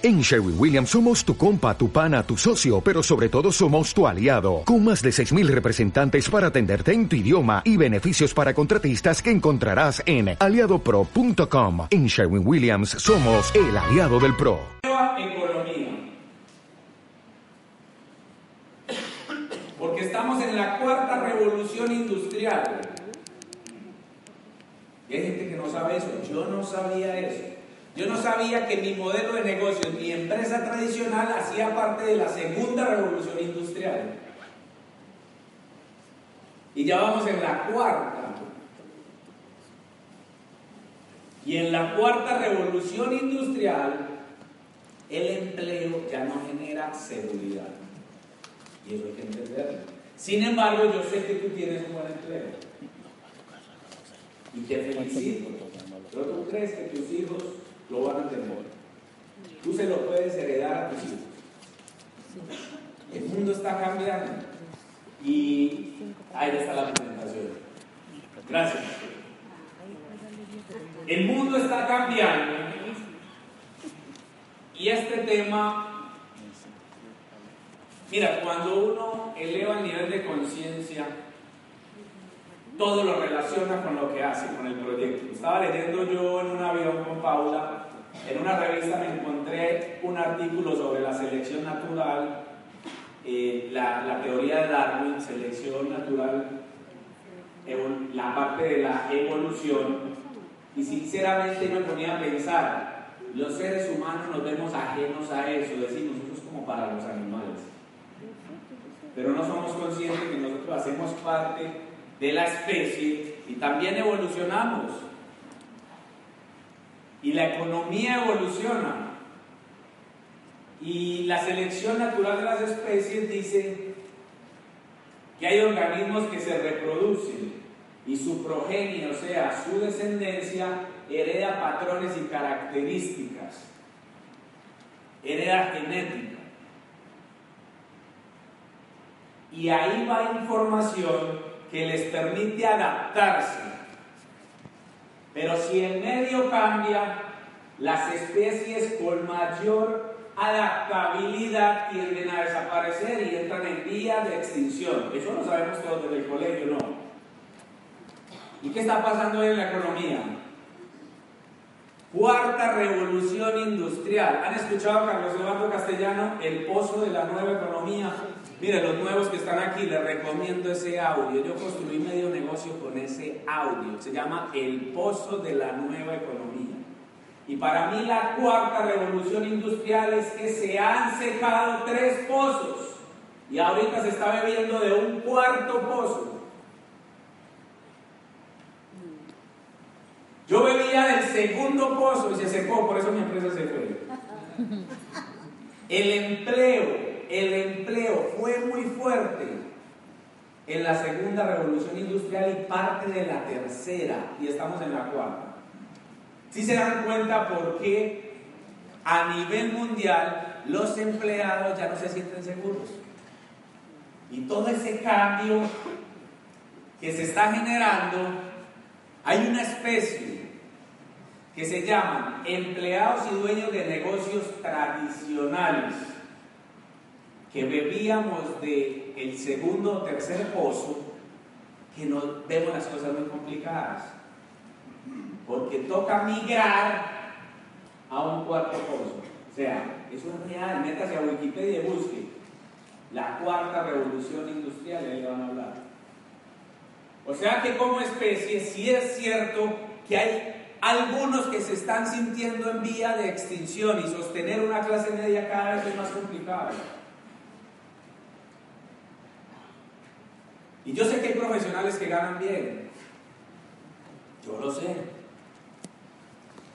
En Sherwin Williams somos tu compa, tu pana, tu socio, pero sobre todo somos tu aliado, con más de 6.000 representantes para atenderte en tu idioma y beneficios para contratistas que encontrarás en aliadopro.com. En Sherwin Williams somos el aliado del PRO. Economía. Porque estamos en la cuarta revolución industrial. Hay gente que no sabe eso. Yo no sabía eso. Yo no sabía que mi modelo de negocio, mi empresa tradicional, hacía parte de la segunda revolución industrial. Y ya vamos en la cuarta. Y en la cuarta revolución industrial, el empleo ya no genera seguridad. Y eso hay que entenderlo. Sin embargo, yo sé que tú tienes un buen empleo. Y te felicito. Pero tú crees que tus hijos lo van a tener. Tú se lo puedes heredar a tus hijos. El mundo está cambiando. Y ahí está la presentación. Gracias. El mundo está cambiando. Y este tema, mira, cuando uno eleva el nivel de conciencia, todo lo relaciona con lo que hace, con el proyecto. Estaba leyendo yo en un avión con Paula, en una revista me encontré un artículo sobre la selección natural, eh, la, teoría de Darwin, selección natural, la parte de la evolución, y sinceramente me ponía a pensar, los seres humanos nos vemos ajenos a eso, decimos, eso es como para los animales. Pero no somos conscientes que nosotros hacemos parte de la especie y también evolucionamos. Y la economía evoluciona. Y la selección natural de las especies dice que hay organismos que se reproducen y su progenie, o sea, su descendencia, hereda patrones y características, hereda genética. Y ahí va información que les permite adaptarse. Pero si el medio cambia, las especies con mayor adaptabilidad tienden a desaparecer y entran en vía de extinción. Eso lo sabemos todos desde el colegio, ¿no? ¿Y qué está pasando en la economía? Cuarta revolución industrial. ¿Han escuchado a Carlos Eduardo Castellano, el pozo de la nueva economía? Mire, los nuevos que están aquí, les recomiendo ese audio. Yo construí medio negocio con ese audio. Se llama El Pozo de la Nueva Economía. Y para mí la cuarta revolución industrial es que se han secado tres pozos. Y ahorita se está bebiendo de un cuarto pozo. Yo bebía del segundo pozo y se secó, por eso mi empresa se fue. El empleo el empleo fue muy fuerte en la segunda revolución industrial y parte de la tercera, y estamos en la cuarta. Si se dan cuenta por qué a nivel mundial los empleados ya no se sienten seguros. Y todo ese cambio que se está generando, hay una especie que se llaman empleados y dueños de negocios tradicionales que bebíamos de el segundo o tercer pozo, que nos vemos las cosas muy complicadas. Porque toca migrar a un cuarto pozo. O sea, eso es real. Métase a Wikipedia y busque la cuarta revolución industrial, ahí van a hablar. O sea que como especie sí es cierto que hay algunos que se están sintiendo en vía de extinción y sostener una clase media cada vez es más complicado. Y yo sé que hay profesionales que ganan bien. Yo lo sé.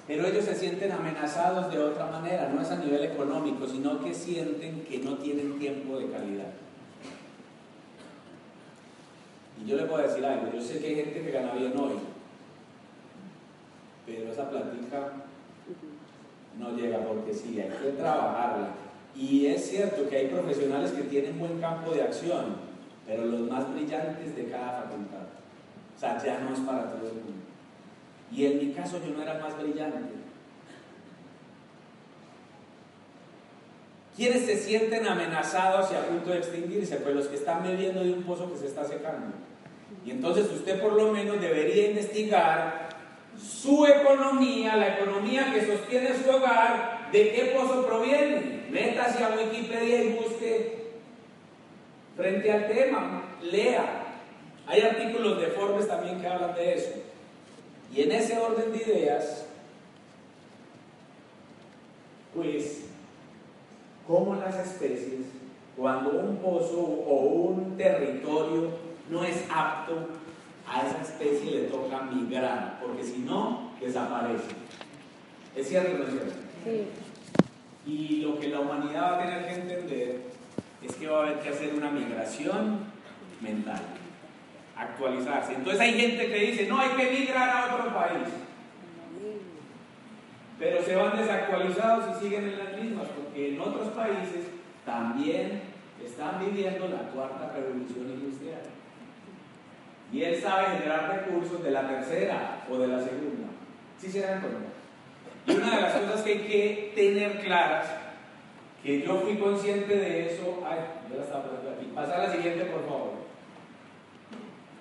Pero ellos se sienten amenazados de otra manera, no es a nivel económico, sino que sienten que no tienen tiempo de calidad. Y yo le puedo decir algo, yo sé que hay gente que gana bien hoy, pero esa plática no llega porque sí, hay que trabajarla. Y es cierto que hay profesionales que tienen buen campo de acción, pero los más brillantes de cada facultad. O sea, ya no es para todo el mundo. Y en mi caso yo no era más brillante. ¿Quiénes se sienten amenazados y a punto de extinguirse? Pues los que están bebiendo de un pozo que se está secando. Y entonces usted por lo menos debería investigar su economía, la economía que sostiene su hogar, de qué pozo proviene. Métase a Wikipedia y busque frente al tema, lea. Hay artículos de Forbes también que hablan de eso. Y en ese orden de ideas, pues, como las especies, cuando un pozo o un territorio no es apto, a esa especie le toca migrar, porque si no, desaparece. ¿Es cierto o no es cierto? Sí. Y lo que la humanidad va a tener que entender es que va a haber que hacer una migración mental, actualizarse. Entonces hay gente que dice, no, hay que migrar a otro país. Pero se van desactualizados y siguen en las mismas, porque en otros países también están viviendo la cuarta revolución industrial. Y él sabe generar recursos de la tercera o de la segunda. ¿Sí se dan cuenta? Y una de las cosas que hay que tener claras, que yo fui consciente de eso, ay, yo la estaba poniendo aquí. Pasa a la siguiente, por favor.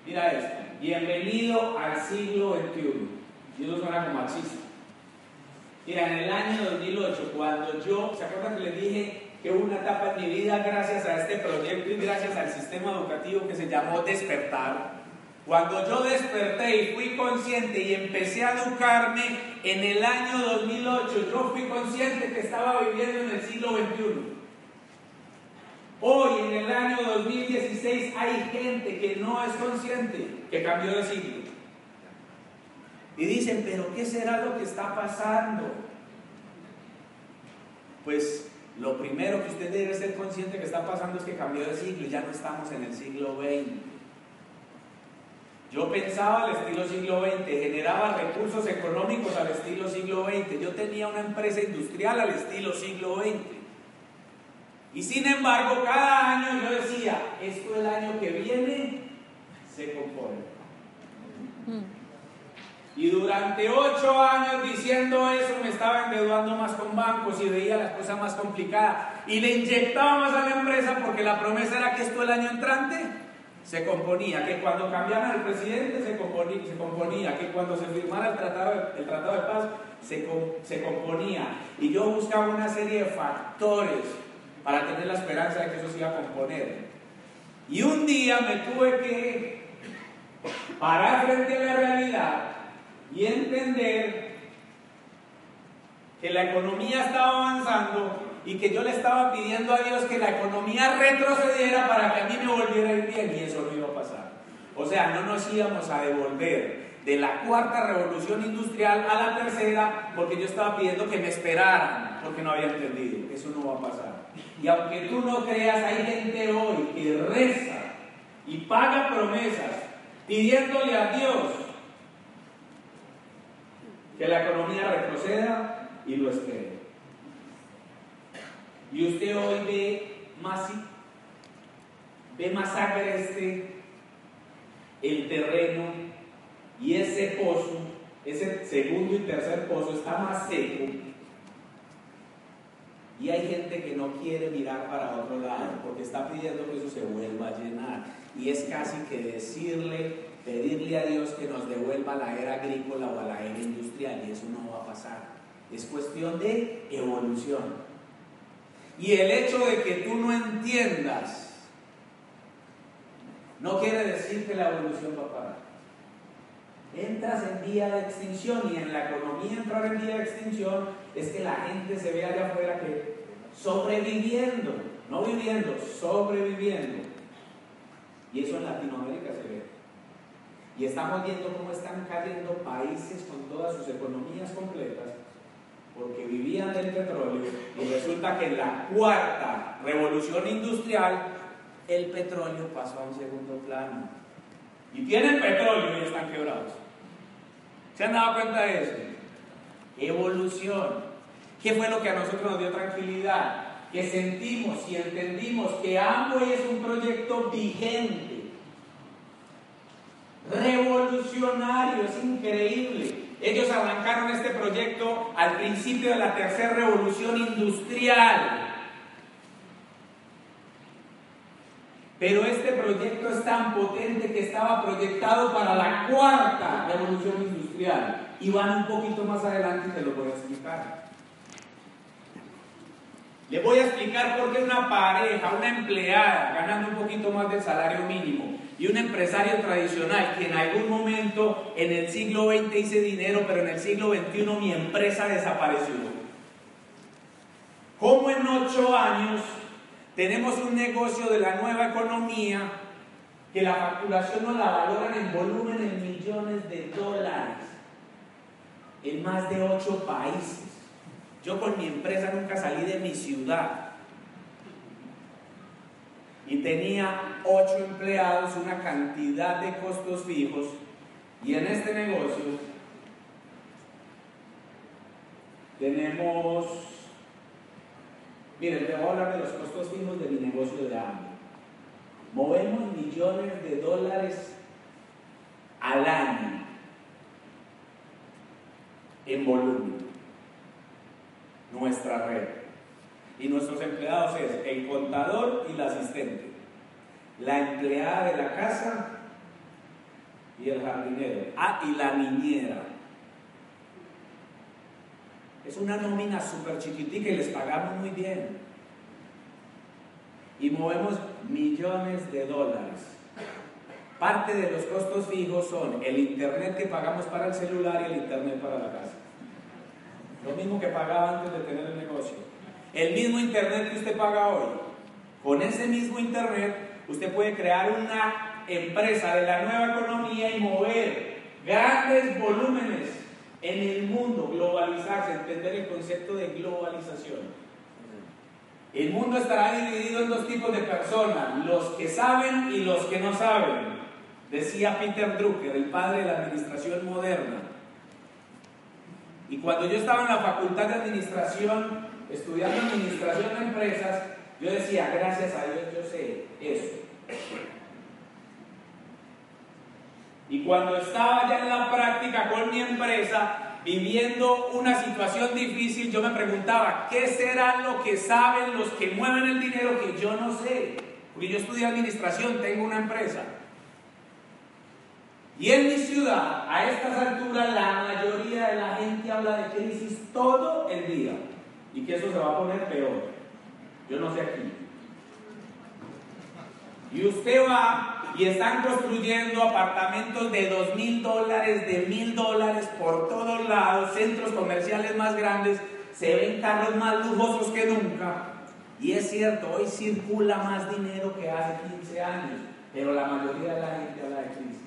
Mira esto. Bienvenido al siglo XXI. Y eso suena como machista. Mira, en el año 2008, cuando yo, ¿se acuerdan que les dije que hubo una etapa en mi vida gracias a este proyecto y gracias al sistema educativo que se llamó Despertar? Cuando yo desperté y fui consciente y empecé a educarme en el año 2008, yo fui consciente que estaba viviendo en el siglo XXI. Hoy, en el año 2016, hay gente que no es consciente que cambió de siglo. Y dicen, pero ¿qué será lo que está pasando? Pues lo primero que usted debe ser consciente que está pasando es que cambió de siglo y ya no estamos en el siglo XX. Yo pensaba al estilo siglo XX, generaba recursos económicos al estilo siglo XX, yo tenía una empresa industrial al estilo siglo XX. Y sin embargo, cada año yo decía, esto el año que viene se compone. Y durante ocho años diciendo eso me estaba endeudando más con bancos y veía las cosas más complicadas. Y le inyectaba más a la empresa porque la promesa era que esto el año entrante se componía, que cuando cambiara el presidente se componía, se componía, que cuando se firmara el tratado, el tratado de paz se, se componía. Y yo buscaba una serie de factores para tener la esperanza de que eso se iba a componer. Y un día me tuve que parar frente a la realidad y entender que la economía estaba avanzando y que yo le estaba pidiendo a Dios que la economía retrocediera para que a mí me volviera a ir bien y eso no iba a pasar. O sea, no nos íbamos a devolver de la cuarta revolución industrial a la tercera porque yo estaba pidiendo que me esperaran porque no había entendido. Eso no va a pasar. Y aunque tú no creas, hay gente hoy que reza y paga promesas pidiéndole a Dios que la economía retroceda y lo espere. Y usted hoy ve más, ve más agreste el terreno y ese pozo, ese segundo y tercer pozo está más seco. Y hay gente que no quiere mirar para otro lado porque está pidiendo que eso se vuelva a llenar. Y es casi que decirle, pedirle a Dios que nos devuelva la era agrícola o a la era industrial. Y eso no va a pasar. Es cuestión de evolución. Y el hecho de que tú no entiendas no quiere decir que la evolución va a parar. Entras en vía de extinción y en la economía entrar en vía de extinción es que la gente se ve allá afuera que sobreviviendo, no viviendo, sobreviviendo. Y eso en Latinoamérica se ve. Y estamos viendo cómo están cayendo países con todas sus economías completas porque vivían del petróleo y resulta que en la cuarta revolución industrial el petróleo pasó a un segundo plano. Y tienen petróleo y están quebrados. ¿Se han dado cuenta de eso? Evolución. ¿Qué fue lo que a nosotros nos dio tranquilidad? Que sentimos y entendimos que Amway es un proyecto vigente, revolucionario, es increíble. Ellos arrancaron este proyecto al principio de la tercera revolución industrial. Pero este proyecto es tan potente que estaba proyectado para la cuarta revolución industrial. Y van un poquito más adelante y te lo voy a explicar. Les voy a explicar por qué una pareja, una empleada, ganando un poquito más del salario mínimo, y un empresario tradicional que en algún momento en el siglo XX hice dinero, pero en el siglo XXI mi empresa desapareció. ¿Cómo en ocho años tenemos un negocio de la nueva economía que la facturación nos la valoran en volumen en millones de dólares en más de ocho países? Yo con mi empresa nunca salí de mi ciudad tenía ocho empleados, una cantidad de costos fijos y en este negocio tenemos, miren, te voy a hablar de los costos fijos de mi negocio de hambre. Movemos millones de dólares al año en volumen, nuestra red. Y nuestros empleados es el contador y la asistente, la empleada de la casa y el jardinero. Ah, y la niñera. Es una nómina súper chiquitica y les pagamos muy bien. Y movemos millones de dólares. Parte de los costos fijos son el internet que pagamos para el celular y el internet para la casa. Lo mismo que pagaba antes de tener el negocio. El mismo Internet que usted paga hoy, con ese mismo Internet, usted puede crear una empresa de la nueva economía y mover grandes volúmenes en el mundo, globalizarse, entender el concepto de globalización. El mundo estará dividido en dos tipos de personas, los que saben y los que no saben, decía Peter Drucker, el padre de la administración moderna. Y cuando yo estaba en la facultad de administración, estudiando administración de empresas, yo decía, gracias a Dios yo sé eso. Y cuando estaba ya en la práctica con mi empresa, viviendo una situación difícil, yo me preguntaba, ¿qué será lo que saben los que mueven el dinero que yo no sé? Porque yo estudié administración, tengo una empresa. Y en mi ciudad, a estas alturas, la mayoría de la gente habla de crisis todo el día y que eso se va a poner peor. Yo no sé aquí. Y usted va y están construyendo apartamentos de dos mil dólares, de mil dólares por todos lados, centros comerciales más grandes, se ven carros más lujosos que nunca. Y es cierto, hoy circula más dinero que hace 15 años, pero la mayoría de la gente habla de crisis.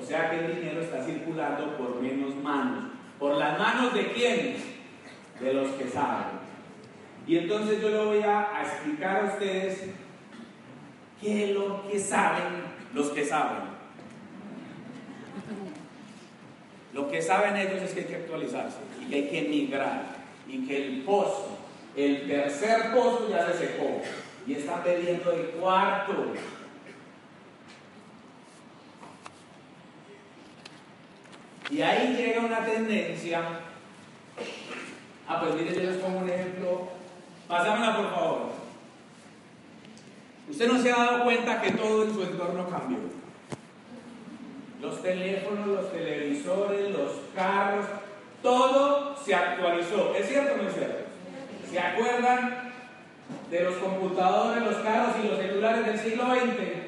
O sea que el dinero está circulando por menos manos. ¿Por las manos de quiénes? de los que saben. Y entonces yo le voy a, explicar a ustedes qué es lo que saben los que saben. Lo que saben ellos es que hay que actualizarse y que hay que emigrar y que el pozo, el tercer pozo ya se secó y están pidiendo el cuarto. Y ahí llega una tendencia Ah, pues mire, yo les pongo un ejemplo. Pásamela, por favor. Usted no se ha dado cuenta que todo en su entorno cambió. Los teléfonos, los televisores, los carros, todo se actualizó. ¿Es cierto o no es cierto? ¿Se acuerdan de los computadores, los carros y los celulares del siglo XX?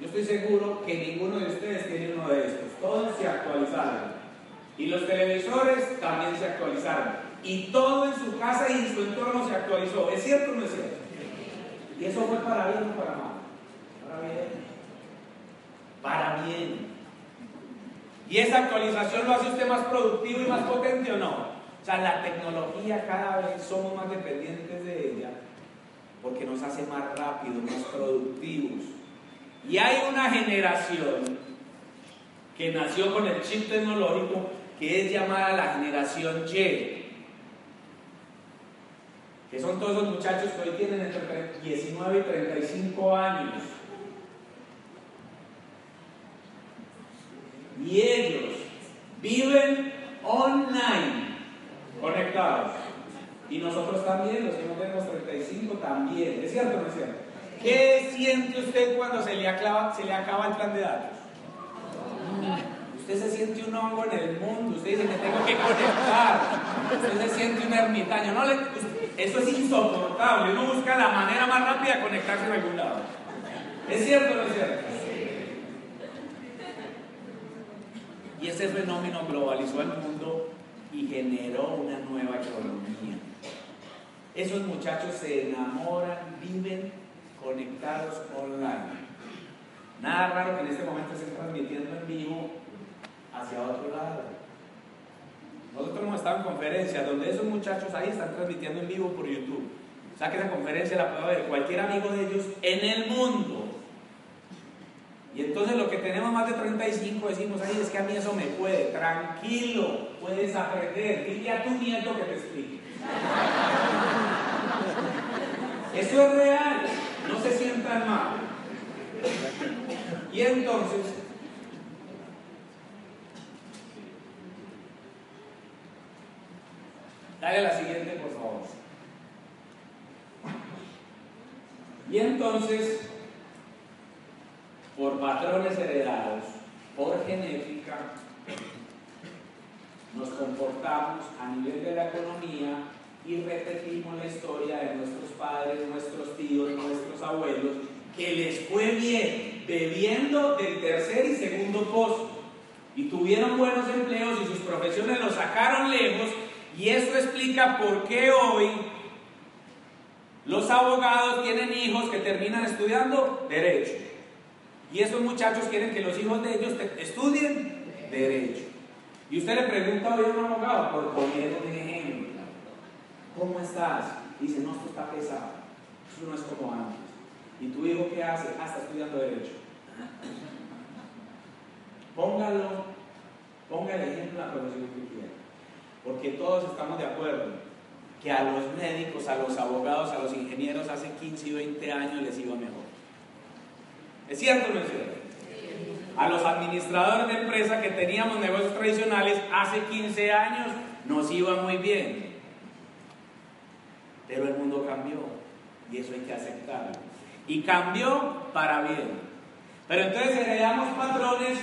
Yo estoy seguro que ninguno de ustedes tiene uno de estos. Todos se actualizaron. Y los televisores también se actualizaron. Y todo en su casa y en su entorno se actualizó. ¿Es cierto o no es cierto? Y eso fue para bien o para mal. Para bien. Para bien. ¿Y esa actualización lo hace usted más productivo y más potente o no? O sea, la tecnología cada vez somos más dependientes de ella porque nos hace más rápidos, más productivos. Y hay una generación que nació con el chip tecnológico que es llamada la generación Y, que son todos los muchachos que hoy tienen entre 19 y 35 años. Y ellos viven online, conectados. Y nosotros también, los que no tenemos 35, también. ¿Es cierto o no es cierto? ¿Qué siente usted cuando se le, acaba, se le acaba el plan de datos? Usted se siente un hongo en el mundo, usted dice que tengo que conectar, usted se siente un ermitaño. No le, eso es insoportable, uno busca la manera más rápida de conectarse en algún lado. ¿Es cierto o no es cierto? Y ese fenómeno globalizó el mundo y generó una nueva economía. Esos muchachos se enamoran, viven conectados online. Nada raro que en este momento estén transmitiendo en vivo hacia otro lado. Nosotros hemos estado en conferencias donde esos muchachos ahí están transmitiendo en vivo por YouTube. O sea que esa conferencia la puede ver cualquier amigo de ellos en el mundo. Y entonces lo que tenemos más de 35 decimos ahí es que a mí eso me puede. Tranquilo, puedes aprender. Dile a tu nieto que te explique. Eso es real. No se sientan mal. Y entonces, dale la siguiente, por favor. Y entonces, por patrones heredados, por genética, nos comportamos a nivel de la economía y repetimos la historia de nuestros padres, nuestros tíos, nuestros abuelos, que les fue bien bebiendo del tercer y segundo pozo y tuvieron buenos empleos y sus profesiones los sacaron lejos y eso explica por qué hoy los abogados tienen hijos que terminan estudiando derecho. Y esos muchachos quieren que los hijos de ellos estudien derecho. Y usted le pregunta hoy a un abogado, por poner un ejemplo, ¿cómo estás? Dice, no, esto está pesado, eso no es como antes. ¿Y tu hijo qué hace? Ah, está estudiando derecho. Póngalo, ponga el ejemplo en la profesión que quiera. Porque todos estamos de acuerdo que a los médicos, a los abogados, a los ingenieros hace 15 y 20 años les iba mejor. ¿Es cierto no es cierto? A los administradores de empresas que teníamos negocios tradicionales hace 15 años nos iba muy bien. Pero el mundo cambió y eso hay que aceptarlo. Y cambió para bien. Pero entonces heredamos patrones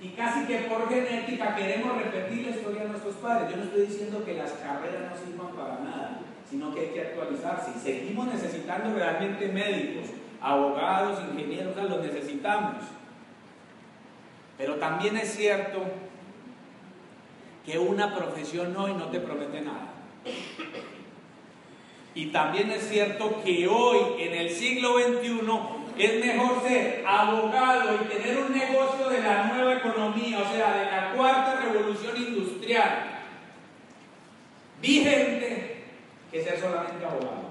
y casi que por genética queremos repetir la historia de nuestros padres. Yo no estoy diciendo que las carreras no sirvan para nada, sino que hay que actualizarse. Y seguimos necesitando realmente médicos, abogados, ingenieros, los necesitamos. Pero también es cierto que una profesión hoy no te promete nada. Y también es cierto que hoy, en el siglo XXI, es mejor ser abogado y tener un negocio de la nueva economía, o sea, de la cuarta revolución industrial, vigente, que ser solamente abogado.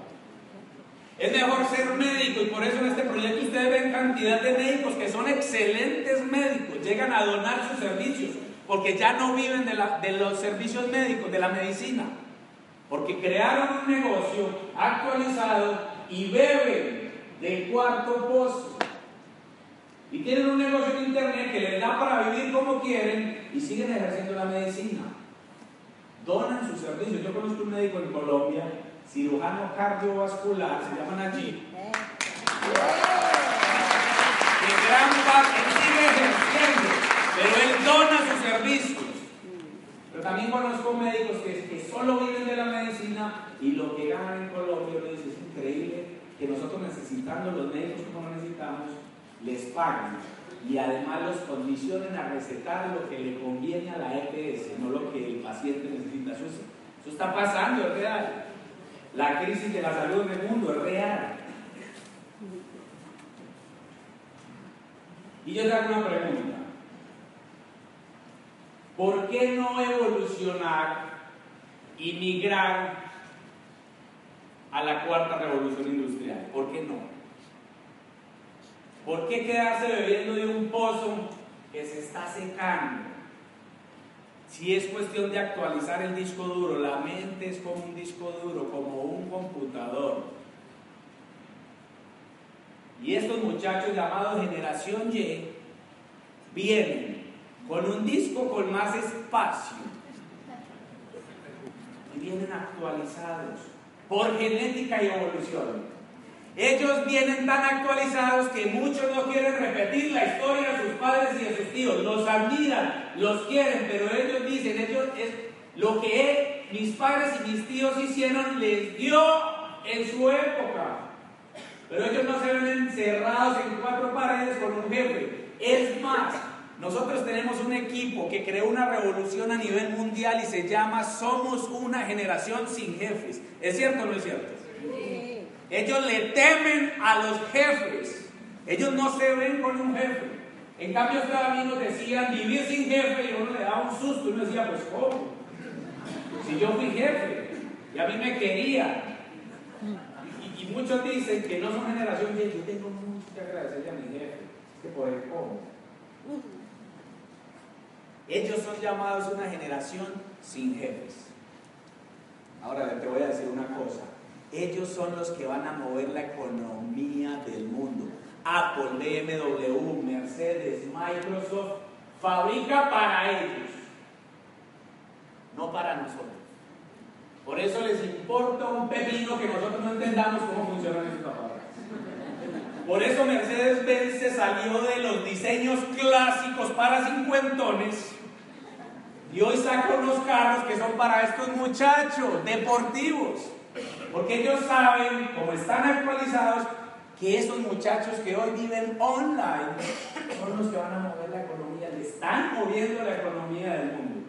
Es mejor ser médico y por eso en este proyecto ustedes ven cantidad de médicos que son excelentes médicos, llegan a donar sus servicios, porque ya no viven de, de los servicios médicos, de la medicina, porque crearon un negocio actualizado y beben del cuarto pozo. Y tienen un negocio en internet que les da para vivir como quieren y siguen ejerciendo la medicina. Donan sus servicios. Yo conozco un médico en Colombia cirujano cardiovascular, se llaman allí. Que gran parte, sigue ejerciendo, pero él dona sus servicios. Pero también conozco médicos que, que solo viven de la medicina y lo que ganan en Colombia, me dice, es increíble que los médicos como necesitamos, les paguen y además los condicionen a recetar lo que le conviene a la EPS, no lo que el paciente necesita. Eso, eso está pasando, es real. La crisis de la salud en el mundo es real. Y yo te hago una pregunta. ¿Por qué no evolucionar y migrar a la cuarta revolución industrial? ¿Por qué no? ¿Por qué quedarse bebiendo de un pozo que se está secando? Si es cuestión de actualizar el disco duro, la mente es como un disco duro, como un computador. Y estos muchachos llamados generación Y vienen con un disco con más espacio y vienen actualizados por genética y evolución. Ellos vienen tan actualizados que muchos no quieren repetir la historia de sus padres y de sus tíos. Los admiran, los quieren, pero ellos dicen, ellos es lo que mis padres y mis tíos hicieron les dio en su época. Pero ellos no se ven encerrados en cuatro paredes con un jefe. Es más, nosotros tenemos un equipo que creó una revolución a nivel mundial y se llama Somos una generación sin jefes. ¿Es cierto o no es cierto? Ellos le temen a los jefes. Ellos no se ven con un jefe. En cambio, ustedes a mí nos decían vivir sin jefe y uno le daba un susto uno decía, pues ¿cómo? Si yo fui jefe y a mí me quería. Y, muchos dicen que no son generación Y Yo tengo mucho que agradecerle a mi jefe. Que por cómo. Ellos son llamados una generación sin jefes. Ahora te voy a decir una cosa. Ellos son los que van a mover la economía del mundo. Apple, BMW, Mercedes, Microsoft, fabrica para ellos, no para nosotros. Por eso les importa un pepino que nosotros no entendamos cómo funcionan estos aparatos. Por eso Mercedes-Benz se salió de los diseños clásicos para cincuentones y hoy saca unos carros que son para estos muchachos deportivos. Porque ellos saben, como están actualizados, que esos muchachos que hoy viven online son los que van a mover la economía, le están moviendo la economía del mundo.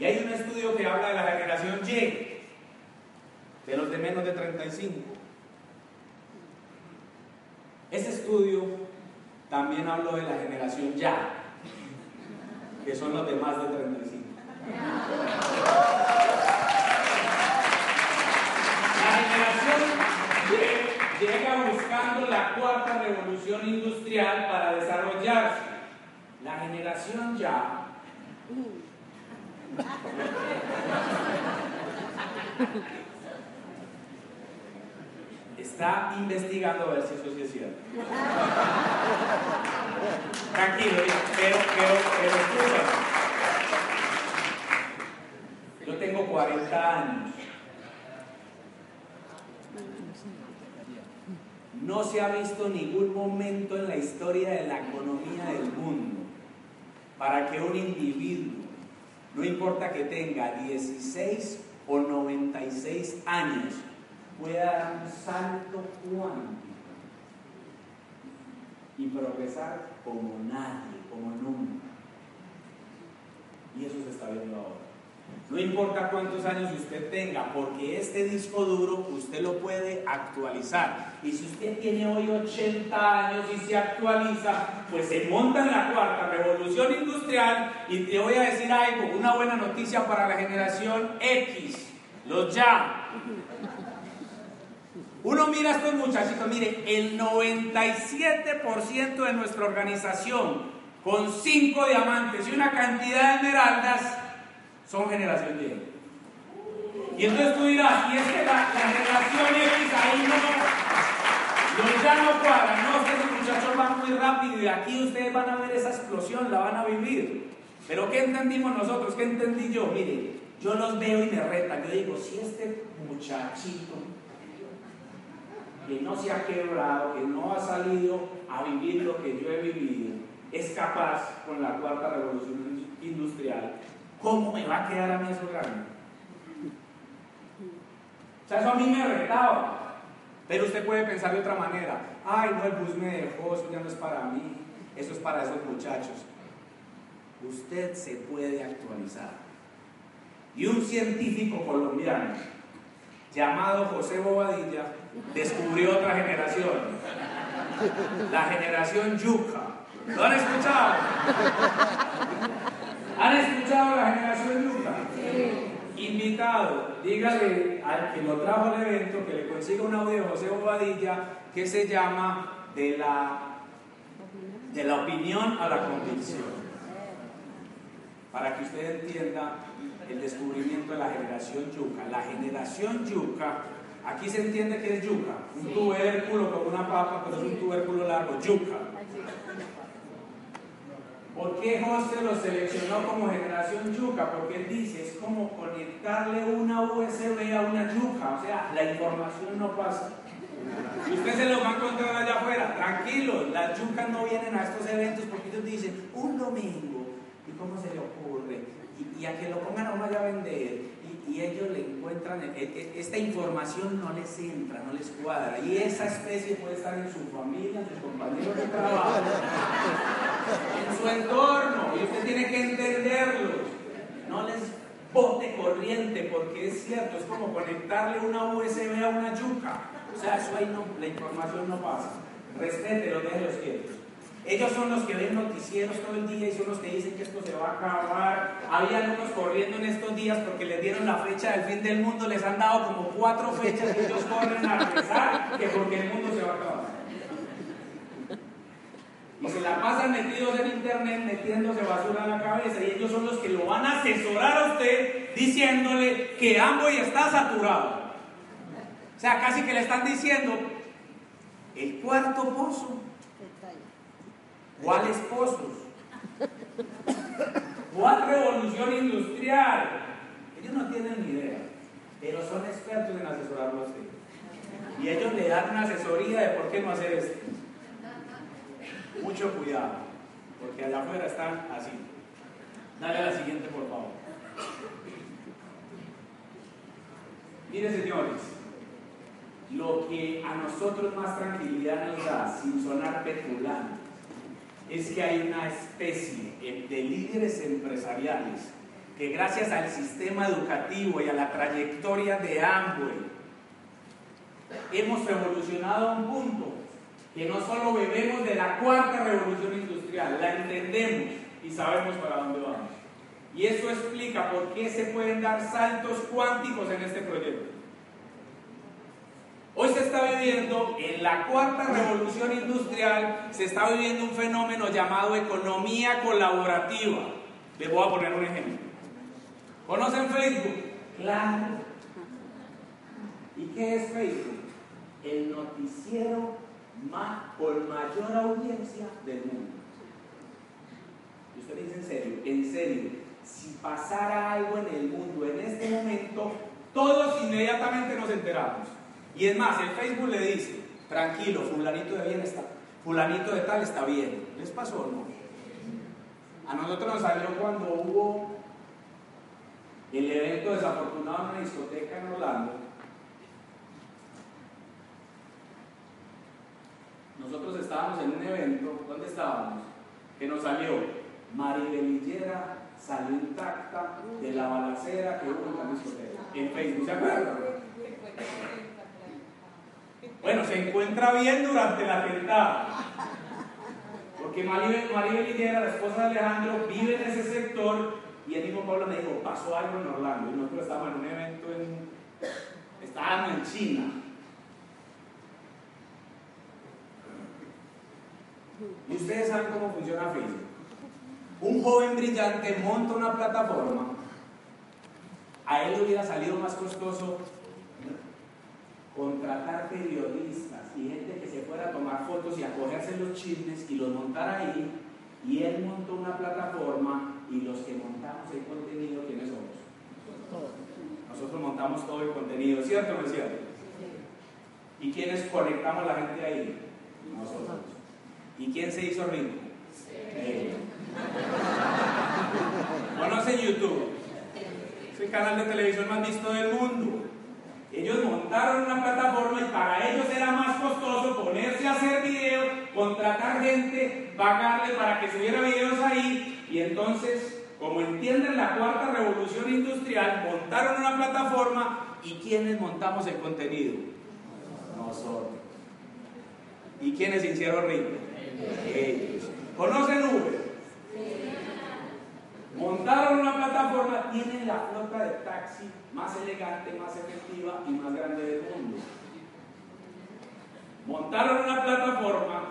Y hay un estudio que habla de la generación Y, de los de menos de 35. Ese estudio también habló de la generación Ya, que son los de más de 35. Llega buscando la cuarta revolución industrial para desarrollarse. La generación ya está investigando a ver si eso sí es cierto. Tranquilo, pero, pero, pero escúchame. Yo tengo 40 años. No se ha visto ningún momento en la historia de la economía del mundo para que un individuo, no importa que tenga 16 o 96 años, pueda dar un salto cuántico y progresar como nadie, como nunca. Y eso se está viendo ahora. No importa cuántos años usted tenga, porque este disco duro usted lo puede actualizar. Y si usted tiene hoy 80 años y se actualiza, pues se monta en la cuarta revolución industrial. Y te voy a decir algo, una buena noticia para la generación X, los ya. Uno mira a estos muchachitos, mire, el 97% de nuestra organización, con 5 diamantes y una cantidad de esmeraldas, son generación Y. Y entonces tú dirás, y es que la, generación X ahí no, los ya no cuadran, no, ustedes muchachos van muy rápido y aquí ustedes van a ver esa explosión, la van a vivir. Pero ¿qué entendimos nosotros? ¿Qué entendí yo? Mire, yo los veo y me retan. Yo digo, si este muchachito que no se ha quebrado, que no ha salido a vivir lo que yo he vivido, es capaz con la cuarta revolución industrial, ¿Cómo me va a quedar a mí eso grande? O sea, eso a mí me retaba. Pero usted puede pensar de otra manera. Ay, no, el bus me dejó, eso ya no es para mí. Eso es para esos muchachos. Usted se puede actualizar. Y un científico colombiano llamado José Bobadilla descubrió otra generación. La generación Yuca. ¿Lo han escuchado? ¿Han escuchado la generación Yuca? Sí. Invitado, dígale al que lo trajo al evento que le consiga un audio de José Bobadilla que se llama de la, de la opinión a la convicción. Para que usted entienda el descubrimiento de la generación yuca. La generación yuca, aquí se entiende que es yuca, un tubérculo con una papa, pero es un tubérculo largo, yuca. ¿Por qué José lo seleccionó como generación yuca? Porque él dice, es como conectarle una USB a una yuca, o sea, la información no pasa. Y usted se lo va a encontrar allá afuera. Tranquilo, las yucas no vienen a estos eventos porque ellos dicen, un domingo, ¿y cómo se le ocurre? Y, a que lo pongan a uno allá a vender. Y, ellos le encuentran, e, e, esta información no les entra, no les cuadra. Y esa especie puede estar en su familia, en sus compañeros de trabajo, en su entorno. Y usted tiene que entenderlos. No les bote corriente, porque es cierto, es como conectarle una USB a una yuca. O sea, eso ahí no, la información no pasa. Respete los los quietos. Ellos son los que ven noticieros todo el día y son los que dicen que esto se va a acabar. Habían unos corriendo en estos días porque les dieron la fecha del fin del mundo, les han dado como cuatro fechas y ellos corren a pensar que porque el mundo se va a acabar. Y se la pasan metidos en internet metiéndose basura en la cabeza y ellos son los que lo van a asesorar a usted diciéndole que Amboy está saturado. O sea, casi que le están diciendo, el cuarto pozo. ¿Cuáles pozos? ¿Cuál revolución industrial? Ellos no tienen ni idea, pero son expertos en asesorarlo. Y ellos le dan una asesoría de por qué no hacer esto. Mucho cuidado, porque allá afuera están así. Dale a la siguiente, por favor. Mire, señores, lo que a nosotros más tranquilidad nos da, sin sonar petulante, es que hay una especie de líderes empresariales que gracias al sistema educativo y a la trayectoria de Amway hemos evolucionado a un punto que no solo bebemos de la cuarta revolución industrial, la entendemos y sabemos para dónde vamos. Y eso explica por qué se pueden dar saltos cuánticos en este proyecto. Hoy se está viviendo, en la cuarta revolución industrial, se está viviendo un fenómeno llamado economía colaborativa. Les voy a poner un ejemplo. ¿Conocen Facebook? Claro. ¿Y qué es Facebook? El noticiero más, con mayor audiencia del mundo. Y usted dice en serio, en serio, si pasara algo en el mundo en este momento, todos inmediatamente nos enteramos. Y es más, el Facebook le dice, tranquilo, fulanito de bien está, fulanito de tal está bien. ¿Les pasó o no? A nosotros nos salió cuando hubo el evento desafortunado en una discoteca en Orlando. Nosotros estábamos en un evento, ¿dónde estábamos? Que nos salió Maribelillera salió intacta de la balacera que hubo en la discoteca. En Facebook, ¿se acuerdan? Bueno, se encuentra bien durante la atentado. Porque Maribel, Maribel la esposa de Alejandro, vive en ese sector y el mismo Pablo me dijo, pasó algo en Orlando. Y nosotros estábamos en un evento en... Estábamos en China. Y ustedes saben cómo funciona Facebook. Un joven brillante monta una plataforma. A él le hubiera salido más costoso contratar periodistas y gente que se fuera a tomar fotos y a cogerse los chismes y los montar ahí. Y él montó una plataforma y los que montamos el contenido, ¿quiénes somos? Nosotros montamos todo el contenido, ¿cierto o no es cierto? ¿Y quiénes conectamos la gente ahí? Nosotros. ¿Y quién se hizo rico? Sí. ¿Conocen YouTube? Es el canal de televisión más visto del mundo. Ellos montaron una plataforma y para ellos era más costoso ponerse a hacer videos, contratar gente, pagarle para que subiera videos ahí. Y entonces, como entienden la cuarta revolución industrial, montaron una plataforma y ¿quiénes montamos el contenido? Nosotros. ¿Y quiénes hicieron ricos? Ellos. ¿Conocen Uber? Montaron una plataforma, tienen la flota de taxi más elegante, más efectiva y más grande del mundo. Montaron una plataforma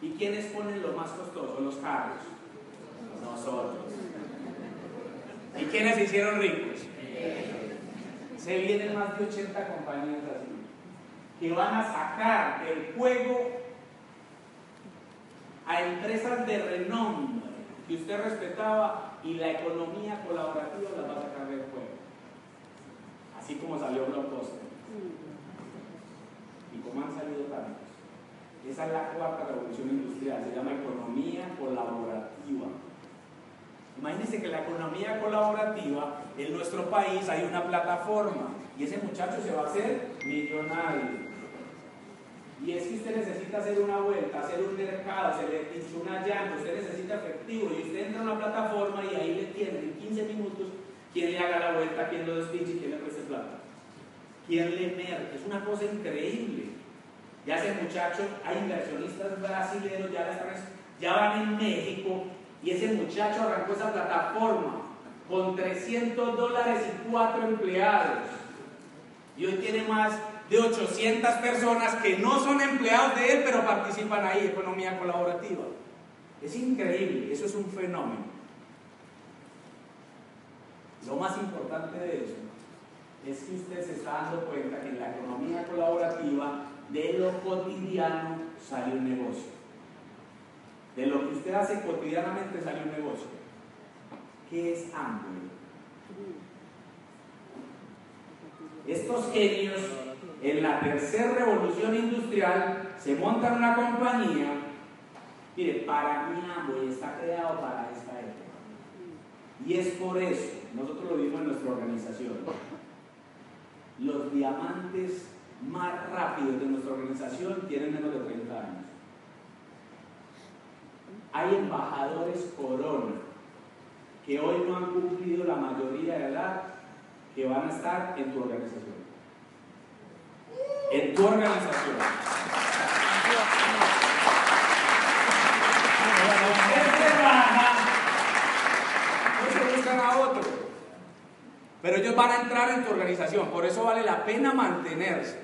y ¿quiénes ponen lo más costoso? Los carros. Nosotros. ¿Y quiénes se hicieron ricos? Se vienen más de 80 compañías así, que van a sacar del juego a empresas de renombre que usted respetaba y la economía colaborativa la va a sacar. Así como salió Blockbuster. y como han salido tantos. Esa es la cuarta revolución industrial, se llama economía colaborativa. Imagínense que la economía colaborativa en nuestro país hay una plataforma y ese muchacho se va a hacer millonario. Y es que usted necesita hacer una vuelta, hacer un mercado, se le pinchó una llanta, usted necesita efectivo y usted entra a una plataforma y ahí le tiene en 15 minutos quién le haga la vuelta, quién lo despinche y quién le preste plata. Le merque. Es una cosa increíble. Ya ese muchacho, hay inversionistas brasileños, ya, ya van en México y ese muchacho arrancó esa plataforma con 300 dólares y 4 empleados. Y hoy tiene más de 800 personas que no son empleados de él, pero participan ahí, economía colaborativa. Es increíble, eso es un fenómeno. Lo más importante de eso es que usted se está dando cuenta que en la economía colaborativa de lo cotidiano sale un negocio. De lo que usted hace cotidianamente sale un negocio. ¿Qué es Amway? Estos genios en la tercera revolución industrial se montan una compañía. Mire, para mí Amway está creado para esta época. Y es por eso, nosotros lo vimos en nuestra organización, los diamantes más rápidos de nuestra organización tienen menos de 30 años. Hay embajadores corona que hoy no han cumplido la mayoría de edad que van a estar en tu organización. En tu organización. se buscan a otro. Pero ellos van a entrar en tu organización. Por eso vale la pena mantenerse.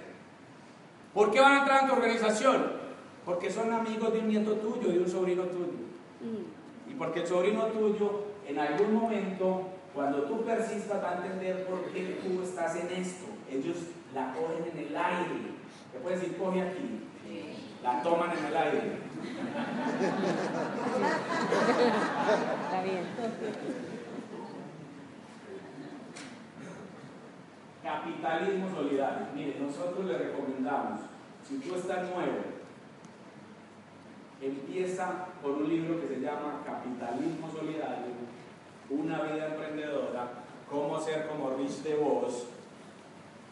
¿Por qué van a entrar en tu organización? Porque son amigos de un nieto tuyo, de un sobrino tuyo. Y porque el sobrino tuyo, en algún momento, cuando tú persistas, va a entender por qué tú estás en esto. Ellos la cogen en el aire. Te puedes decir, coge aquí. La toman en el aire. Está bien. Capitalismo solidario. Mire, nosotros le recomendamos, si tú estás nuevo, empieza por un libro que se llama Capitalismo Solidario, Una vida emprendedora, Cómo ser como Rich DeVos,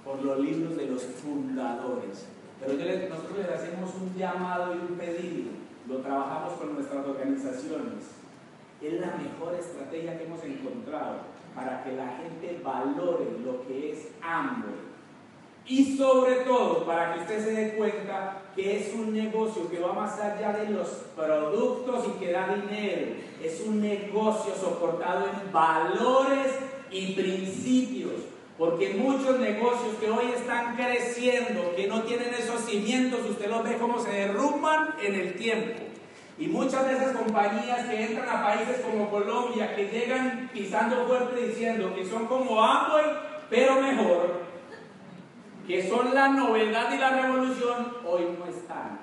por los libros de los fundadores. Pero nosotros les hacemos un llamado y un pedido, lo trabajamos con nuestras organizaciones. Es la mejor estrategia que hemos encontrado para que la gente valore lo que es hambre y sobre todo, para que usted se dé cuenta que es un negocio que va más allá de los productos y que da dinero. Es un negocio soportado en valores y principios. Porque muchos negocios que hoy están creciendo, que no tienen esos cimientos, usted los ve como se derrumban en el tiempo. Y muchas de esas compañías que entran a países como Colombia, que llegan pisando fuerte diciendo que son como Amway, pero mejor, que son la novedad y la revolución, hoy no están.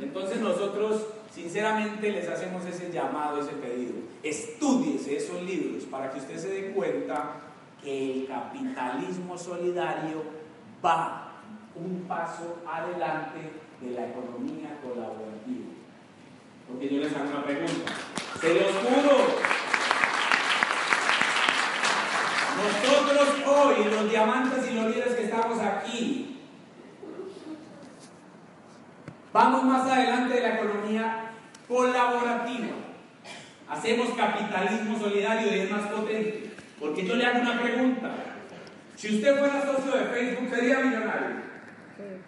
Entonces nosotros sinceramente les hacemos ese llamado, ese pedido. Estudiese esos libros para que usted se dé cuenta que el capitalismo solidario va un paso adelante de la economía colaborativa. Porque yo les hago una pregunta. Se los juro nosotros hoy, los diamantes y los líderes que estamos aquí, vamos más adelante de la economía colaborativa. Hacemos capitalismo solidario y es más potente. Porque yo le hago una pregunta. Si usted fuera socio de Facebook, ¿sería millonario?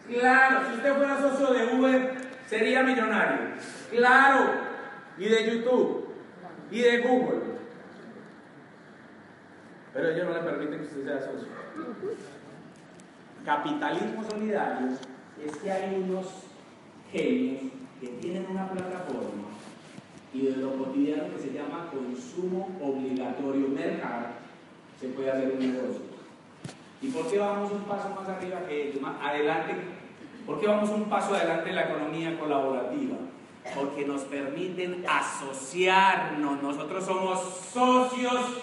Claro. Si usted fuera socio de Uber, ¿sería millonario? Claro. Y de YouTube. Y de Google. Pero ellos no le permiten que usted sea socio. Capitalismo solidario es que hay unos genios que tienen una plataforma y de lo cotidiano que se llama consumo obligatorio mercado se puede hacer un negocio. ¿Y por qué vamos un paso más arriba que ellos? Adelante, ¿por qué vamos un paso adelante en la economía colaborativa? Porque nos permiten asociarnos. Nosotros somos socios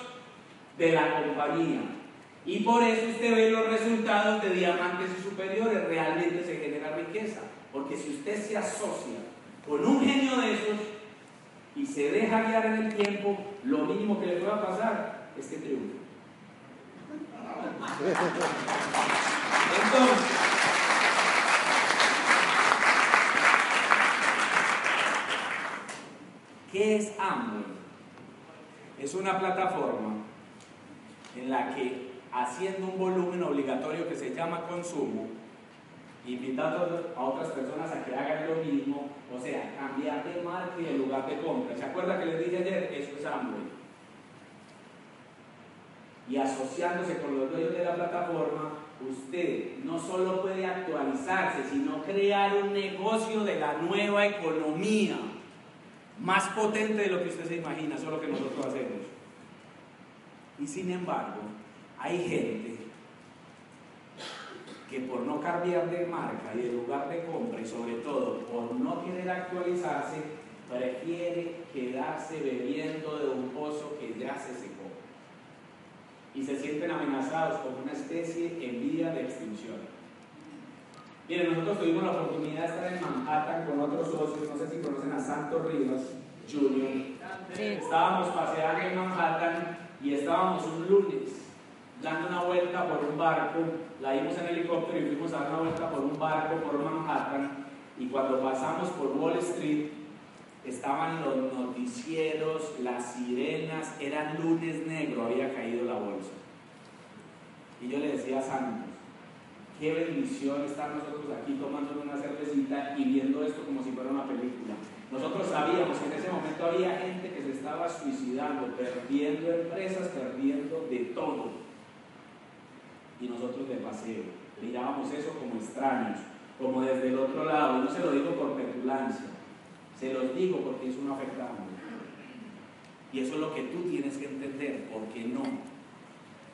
de la compañía. Y por eso usted ve los resultados de diamantes y superiores, realmente Porque si usted se asocia con un genio de esos y se deja guiar en el tiempo, lo mínimo que le pueda pasar es que triunfe. Entonces, ¿qué es Amway? Es una plataforma en la que haciendo un volumen obligatorio que se llama consumo, invitando a otras personas a que hagan lo mismo, o sea, cambiar de marca y de lugar de compra. ¿Se acuerda que les dije ayer? Eso es Amway. Y asociándose con los dueños de la plataforma, usted no solo puede actualizarse, sino crear un negocio de la nueva economía, más potente de lo que usted se imagina, eso es lo que nosotros hacemos. Y sin embargo, hay gente que por no cambiar de marca y de lugar de compra y sobre todo por no querer actualizarse, prefiere quedarse bebiendo de un pozo que ya se secó. Y se sienten amenazados con una especie en vía de extinción. Miren, nosotros tuvimos la oportunidad de estar en Manhattan con otros socios, no sé si conocen a Santos Rivas Jr. Estábamos paseando en Manhattan y estábamos un lunes dando una vuelta por un barco, la dimos en helicóptero y fuimos a dar una vuelta por un barco por Manhattan y cuando pasamos por Wall Street estaban los noticieros, las sirenas, era lunes negro, había caído la bolsa. Y yo le decía a Santos, qué bendición estar nosotros aquí tomando una cervecita y viendo esto como si fuera una película. Nosotros sabíamos que en ese momento había gente que se estaba suicidando, perdiendo empresas, perdiendo de todo y nosotros de paseo. Mirábamos eso como extraños, como desde el otro lado. Y no se lo digo por petulancia, se los digo porque es un afectado. Y eso es lo que tú tienes que entender, ¿por qué no?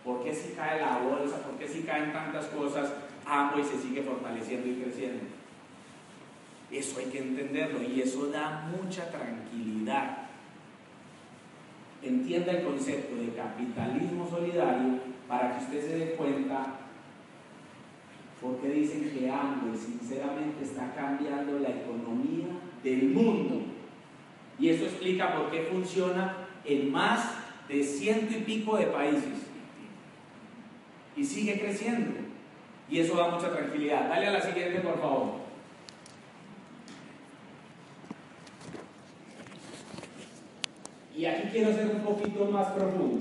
¿Por qué si cae la bolsa? ¿Por qué si caen tantas cosas? Amo y se sigue fortaleciendo y creciendo. Eso hay que entenderlo y eso da mucha tranquilidad. Entienda el concepto de capitalismo solidario para que usted se dé cuenta porque dicen que Amway sinceramente está cambiando la economía del mundo. Y eso explica por qué funciona en más de ciento y pico de países. Y sigue creciendo. Y eso da mucha tranquilidad. Dale a la siguiente, por favor. Y aquí quiero ser un poquito más profundo.